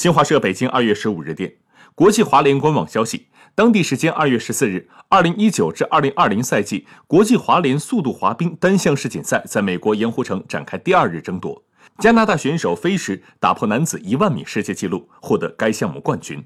新华社北京二月十五日电，国际滑联官网消息，当地时间二月十四日，二零一九至二零二零赛季国际滑联速度滑冰单项世锦赛在美国盐湖城展开第二日争夺，加拿大选手飞石打破男子一万米世界纪录，获得该项目冠军。